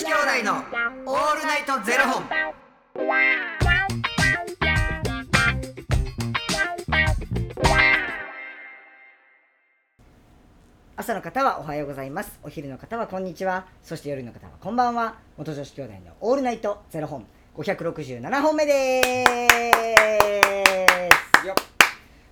子兄弟のオールナイトゼロ本。朝の方はおはようございます。お昼の方はこんにちは。そして夜の方はこんばんは。元女子兄弟のオールナイトゼロ本。567本目です。よ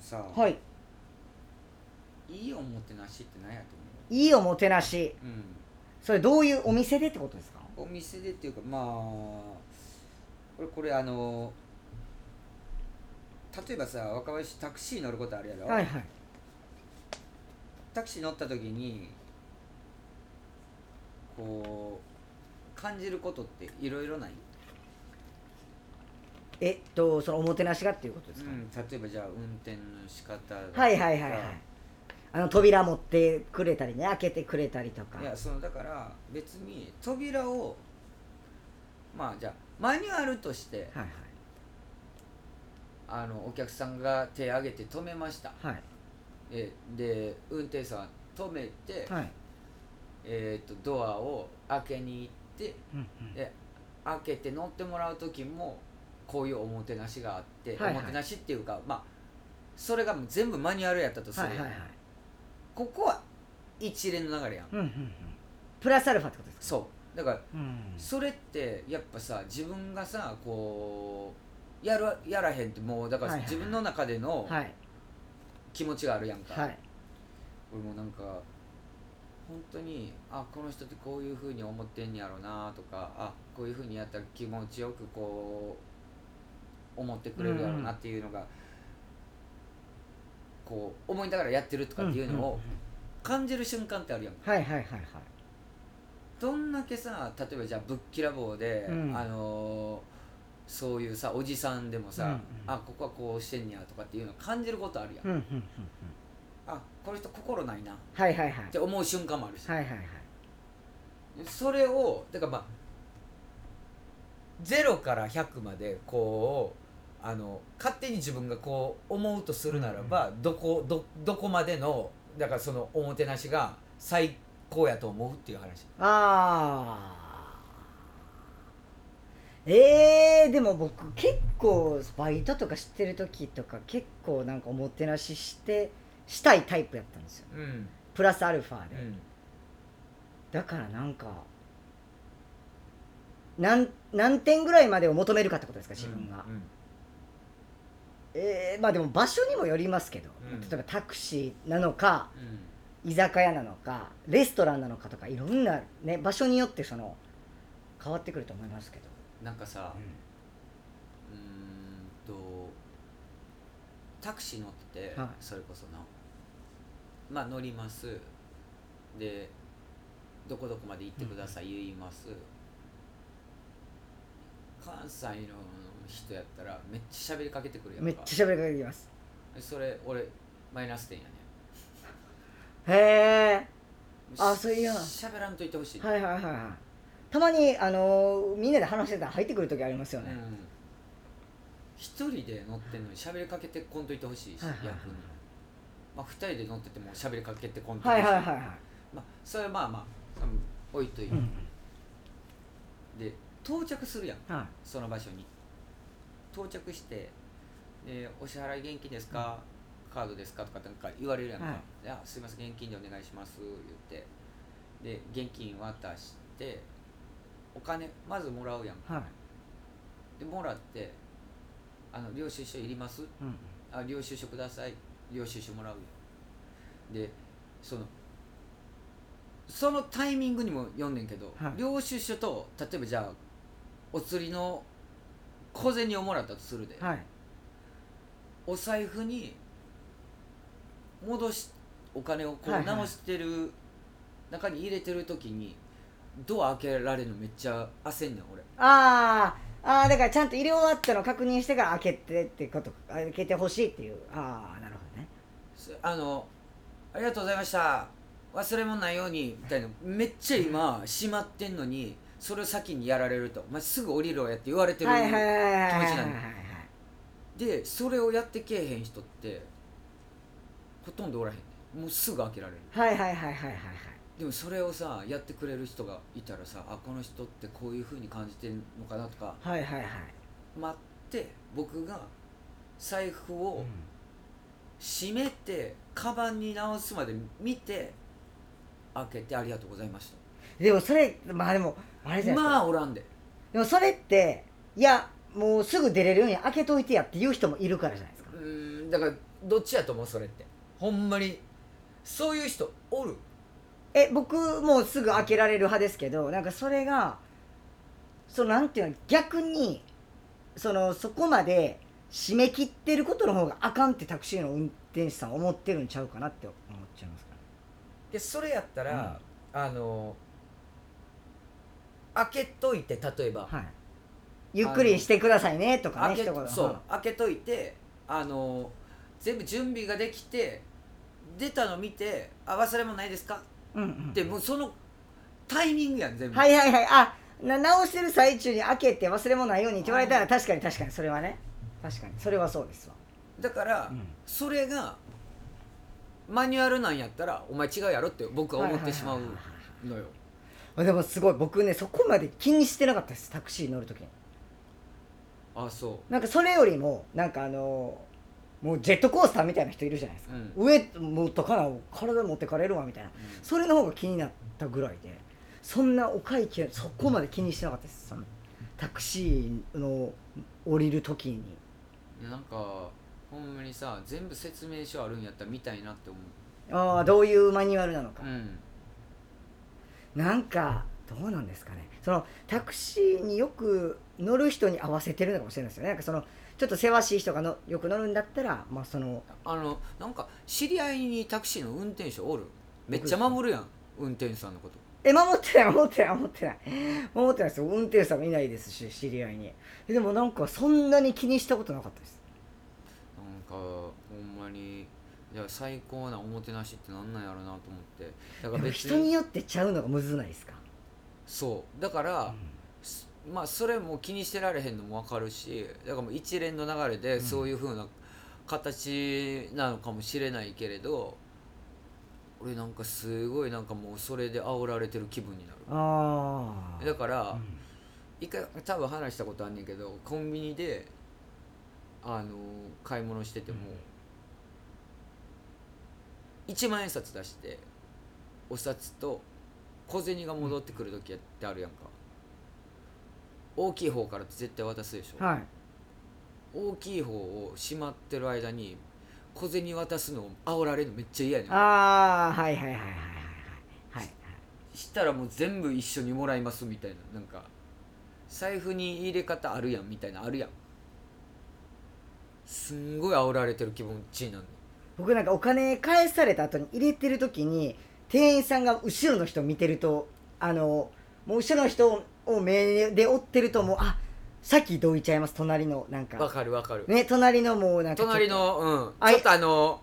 さ、はいいいおもてなしって何やといいおもてなし思う。それどういうお店でってことですか？うん。お店でっていうかまあこれこれあの例えばさ若林タクシー乗ることあるやろ？はいはいタクシー乗った時にこう感じることっていろいろない？えっとそのおもてなしがっていうことですか、うん、例えばじゃあ運転の仕方だとか。はいはいはいはい。あの扉持ってくれたりね開けてくれたりとか。いやそのだから別に扉をまあじゃあマニュアルとしてはいあのお客さんが手挙げて止めました。はい。えで運転手さんは止めて、はい。えー、とドアを開けに行ってうんうん。で開けて乗ってもらう時もこういうおもてなしがあって、はいはい。おもてなしっていうかまあそれが全部マニュアルやったとするはいはいはい。ここは一連の流れやん。うんうんうん。プラスアルファってことですか？そう。だからうん。それってやっぱさ自分がさこうやるやらへんってもうだからはいはい。自分の中でのはい。気持ちがあるやんか、はい。俺もなんか本当にあこの人ってこういうふうに思ってんやろなとかあこういうふうにやったら気持ちよくこう思ってくれるやろうなっていうのが、こう思いながらやってるとかっていうのを感じる瞬間ってあるやんはいはいはいはい。どんだけさ例えばじゃあぶっきらぼうで、うん。あのーそういうさおじさんでもさ、うんうん。あここはこうしてんねやとかっていうのを感じることあるやん、うんうんうんうん。あこの人心ないな。っはいはいはい。て思う瞬間もあるし、はいはいはい。それをだからまあ0から100までこうあの勝手に自分がこう思うとするならば、どこどどこまでのだからそのおもてなしが最高やと思うっていう話。ああえー、でも僕結構バイトとかしてる時とか結構なんかおもてなししてしたいタイプやったんですよ。うん。プラスアルファで、うん。だからなんか何何点ぐらいまでを求めるかってことですか自分が、うんえー、まあでも場所にもよりますけど、うん。例えばタクシーなのかうん。居酒屋なのかレストランなのかとかいろんな、ね、場所によってその変わってくると思いますけど、なんかさうーんとタクシー乗ってて、はい。それこそなまあ乗ります。でどこどこまで行ってください言います、関西の人やったらめっちゃ喋りかけてくるやんか。めっちゃ喋りかけてきます。それ俺マイナス点やねへえ。あそういうような。喋らんといてほしい、はいはいはいはい。たまにあのーみんなで話してたら入ってくる時ありますよね、うん。一人で乗ってんのに喋りかけてこんといてほしいし、はいはいはい。逆に。まあ二人で乗ってても喋りかけてこんといてほしい、はいはいはいはい。まあそれはまあまあうん置いといて、うん。で到着するやん。はい。その場所に到着してで「お支払い現金ですか、カードですか?」とかなんか言われるやんか「はい。いやすいません現金でお願いします」言ってで現金渡してお金まずもらうやんはい。でもらって「あの領収書いります?」うん。あ領収書ください。領収書もらうよでそのそのタイミングにも読んねんけど、はい。領収書と例えばじゃあお釣りの小銭をもらったとするで、はい。お財布に戻しお金をこうはいはい。直してる中に入れてる時にドア開けられるのめっちゃ焦んねん俺。あーあーだからちゃんと入れ終わったの確認してから開けてってこと開けてほしいっていう。ああなるほどね。すあの「ありがとうございました。忘れ物ないように」みたいな。めっちゃ今閉まってんのにそれを先にやられると「お前すぐ降りろや」って言われてる気持ちなんだでそれをやってけえへん人ってほとんどおらへんねん。もうすぐ開けられる。はいはいはいはいはいはい。でもそれをさやってくれる人がいたらさあこの人ってこういうふうに感じてるのかなとかはいはいはい。待って僕が財布を閉めてカバンに直すまで見て開けてありがとうございましでもそれまあでもあれじゃたないですか、まあおらんで。でもそれっていやもうすぐ出れるように開けといてやって言う人もいるからじゃないですか。うーんだからどっちやと思うそれって。ほんまにそういう人おる？え僕もうすぐ開けられる派ですけどなんかそれがそのなんていうの逆にそのそこまで締め切ってることの方があかんってタクシーの運転手さん思ってるんちゃうかなって思っちゃいますかね。でそれやったら、あの開けといて例えば。はい。ゆっくりしてくださいねとかね開けそう開けといてあの全部準備ができて出たの見て「あ忘れ物ないですか?」うんうんってもうそのタイミングやん全部、はいはいはい。あな直してる最中に開けて忘れ物ないようにって言われたら確かに確かにそれはね。確かに。それはそうですわ、だから、うん。それがマニュアルなんやったらお前違うやろって僕は思ってしまうのよでもすごい僕ねそこまで気にしてなかったですタクシー乗るときに。あそなんかそれよりもなんかあのもうジェットコースターみたいな人いるじゃないですか、う上持っとかな体持ってかれるわみたいな。う、それの方が気になったぐらいでそんなお会計そこまで気にしてなかったですそのタクシーの降りる時に。いやなんかほんまにさ全部説明書あるんやったら見たいなって思う。ああどういうマニュアルなのか、うんなんかどうなんですかね。そのタクシーによく乗る人に合わせてるのかもしれないですよね。なんかそのちょっとせわしい人がのよく乗るんだったらまあそのあのなんか知り合いにタクシーの運転手おる？めっちゃ守るやん運転手さんのこと。え守ってない守ってない守ってない。守ってないですよ。運転手さんもいないですし知り合いに。えでもなんかそんなに気にしたことなかったです。なんかほんまにいや最高なおもてなしってなんなんやろうなと思って。だから別人によってちゃうのがむずないですか、そう。だから、すまあそれも気にしてられへんのも分かるしだからもう一連の流れでそういうふうな形なのかもしれないけれど、俺なんかすごいなんかもうそれで煽られてる気分になる。ああだから、一回多分話したことあんねんけどコンビニであの買い物してても、1万円札出してお札と小銭が戻ってくる時ってあるやんか、大きい方から絶対渡すでしょ、はい。大きい方をしまってる間に小銭渡すのを煽られるのめっちゃ嫌やねん。ああはいはいはいはいはいはい。はいしたらもう全部一緒にもらいますみたいな。なんか財布に入れ方あるやんみたいなあるやん。すんごい煽られてる気持ちになる僕なんかお金返された後に入れてる時に店員さんが後ろの人を見てるとあのもう後ろの人を目で追ってるともうあさっきどいちゃいます隣のなんわかかるわかる。ね隣のもうなんか隣のうん。あい。ちょっとあの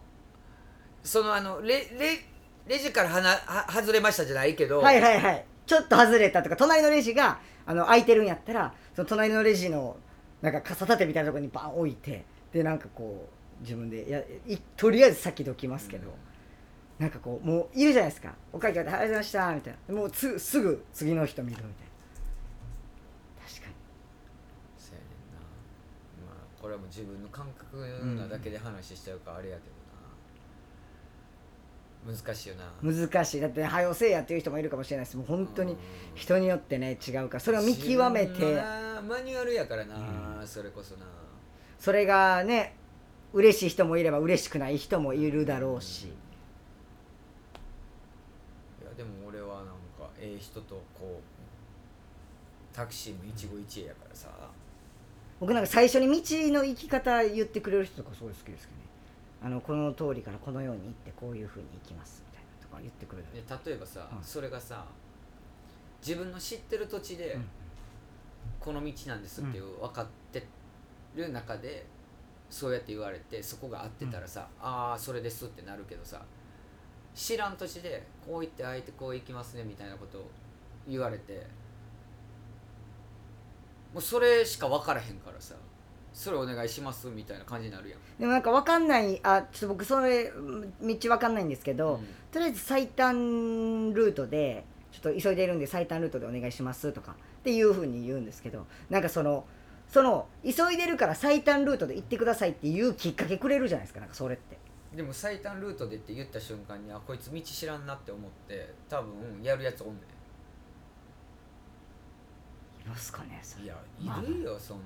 そのあのレレレジからはなは外れましたじゃないけど、はいはいはい。ちょっと外れたとか隣のレジがあの空いてるんやったらその隣のレジのなんか傘立てみたいなところにバン置いてでなんかこう自分で。やいとりあえず先どきますけど、なんかこうもういるじゃないですかお会計で「ありがとうございました」みたいな。もうすすぐ次の人見るみたいな。確かに。そうやねんな。まあこれはもう自分の感覚なだけで話しちゃうからあれやけどな、難しいよな。難しい。だって「はよせえや」っていう人もいるかもしれないです。もう本当にうん。人によってね違うから。それを見極めて。マニュアルやからな、それこそな。それがね嬉しい人もいれば嬉しくない人もいるだろうし。いやでも俺はなんかええ人とこうタクシーも一期一会やからさ。僕なんか最初に道の行き方言ってくれる人とかすごい好きですけどね。あのこの通りからこのように行ってこういうふうに行きますみたいなとか言ってくれる。で例えばさ、うん。それがさ自分の知ってる土地でうん。この道なんですっていう分かってる中でそうやって言われてそこが合ってたらさ、ああそれですってなるけどさ知らん土地でこう言ってあえてこう行きますねみたいなことを言われてもうそれしか分からへんからさそれお願いしますみたいな感じになるやん。でもなんかわかんないあちょっと僕それうん道わかんないんですけど、うんとりあえず最短ルートでちょっと急いでいるんで最短ルートでお願いしますとかっていうふうに言うんですけどなんかそのその急いでるから最短ルートで行ってくださいっていうきっかけくれるじゃないですか。なんかそれって。でも最短ルートでって言った瞬間にあこいつ道知らんなって思って多分やるやつおんねいますかねそれんいやまあいるよそんな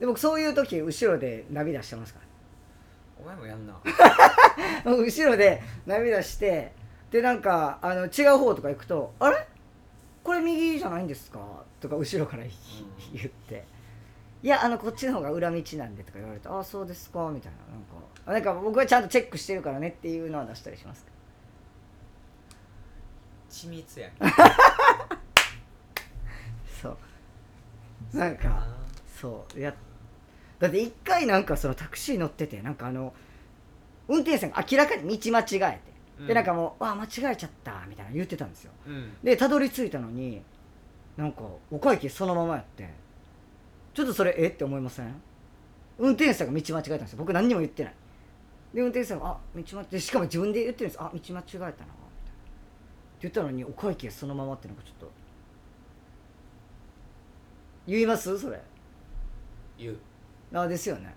で僕そういう時後ろで涙してますかお前もやんな。ら後ろで涙してでなんかあの違う方とか行くと「あれ？これ右じゃないんですか?」とか後ろから言って「いやあのこっちの方が裏道なんで」とか言われて「ああそうですか」みたいななんか。あなんか僕はちゃんとチェックしてるからねっていうのは出したりします緻密やん そう。なんかそういやだって一回なんかそのタクシー乗っててなんかあの運転手さんが明らかに道間違えて、うんでなんかもう「あ間違えちゃった」みたいな言ってたんですよ。うん。でたどり着いたのになんかお会計そのままやってちょっとそれえって思いません？運転手さんが道間違えたんですよ。僕何にも言ってない。で運転手さんが「あ道間違え」しかも自分で言ってるんです「あ道間違えたな」みたいな。って言ったのにお会計そのままってなんかちょっと。言います？それ。言う。あですよね。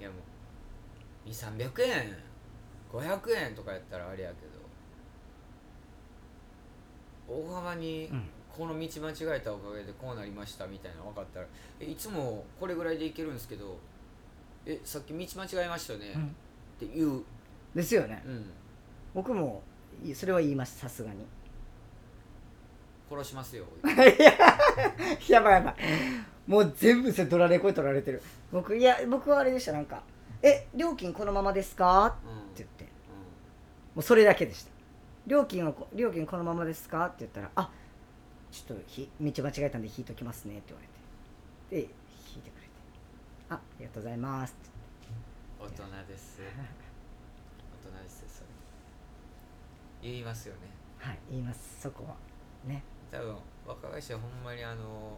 いやもう2300円500円とかやったらあれやけど大幅にうん。この道間違えたおかげでこうなりましたみたいなの分かったらえいつもこれぐらいでいけるんですけどえさっき道間違えましたよね、うん。って言う、ですよね。うん、僕もいそれは言いますさすがに。殺しますよ やばいやばい。もう全部それドラレコに取られてる。僕いや僕はあれでしたなんか「え料金このままですか?」もうそれだけでした。料金はこ料金このままですか？って言ったら「あちょっとひ道間違えたんで引いときますね」って言われて。で引いてくれて「あありがとうございます」って大人です。大人ですそれ言いますよね。はい言いますそこは。ね。多分若林はほんまにあの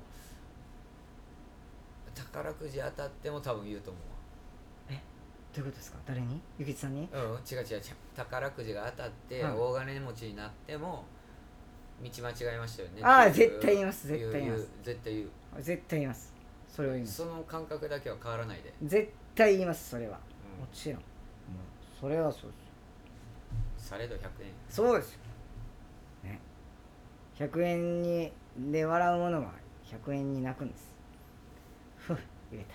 宝くじ当たっても多分言うと思どういうことですか？誰に？ゆきつさんに？うん違う違う違う。宝くじが当たってはい大金持ちになっても道間違えましたよね。あーっていう絶対言います絶対言います。うう絶対言う。絶対言います。それは言います。その感覚だけは変わらないで、絶対言いますそれは。うん。もちろん。もうそれはそうですされど100円。そうですよ。ね。100円にで笑うものは100円に泣くんです。ふう入れた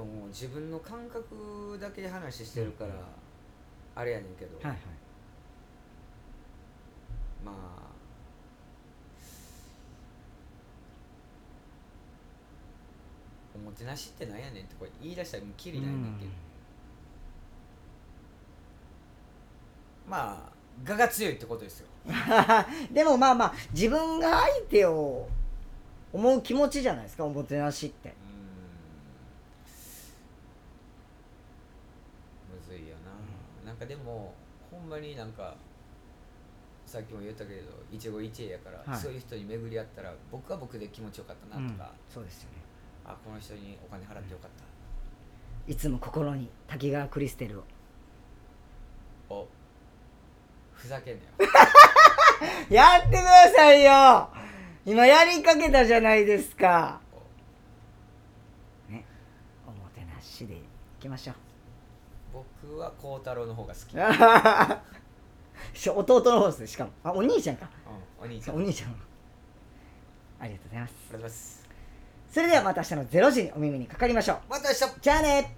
これももう自分の感覚だけで話してるから、あれやねんけど、はいはい。まあおもてなしってなんやねんってこれ言い出したらもうきりないねんけど、まあ我が強いってことですよ。でもまあまあ自分が相手を思う気持ちじゃないですかおもてなしってうーんむずいよな、なんかでもほんまになんかさっきも言ったけれど一期一会やから、はい。そういう人に巡り合ったら僕は僕で気持ちよかったなとか、そうですよね。あこの人にお金払ってよかった、いつも心に滝川クリステルを。おふざけんなよ。やってくださいよ。今やりかけたじゃないですか。ね。おもてなしでいきましょう僕は孝太郎の方が好き。し弟の方ですしかも。あお兄ちゃんか。うんお兄ちゃん。ありお兄ちゃん。ありがとうございます。がとうございます。それではまた明日の0時にお耳にかかりましょう。また明日。じゃあね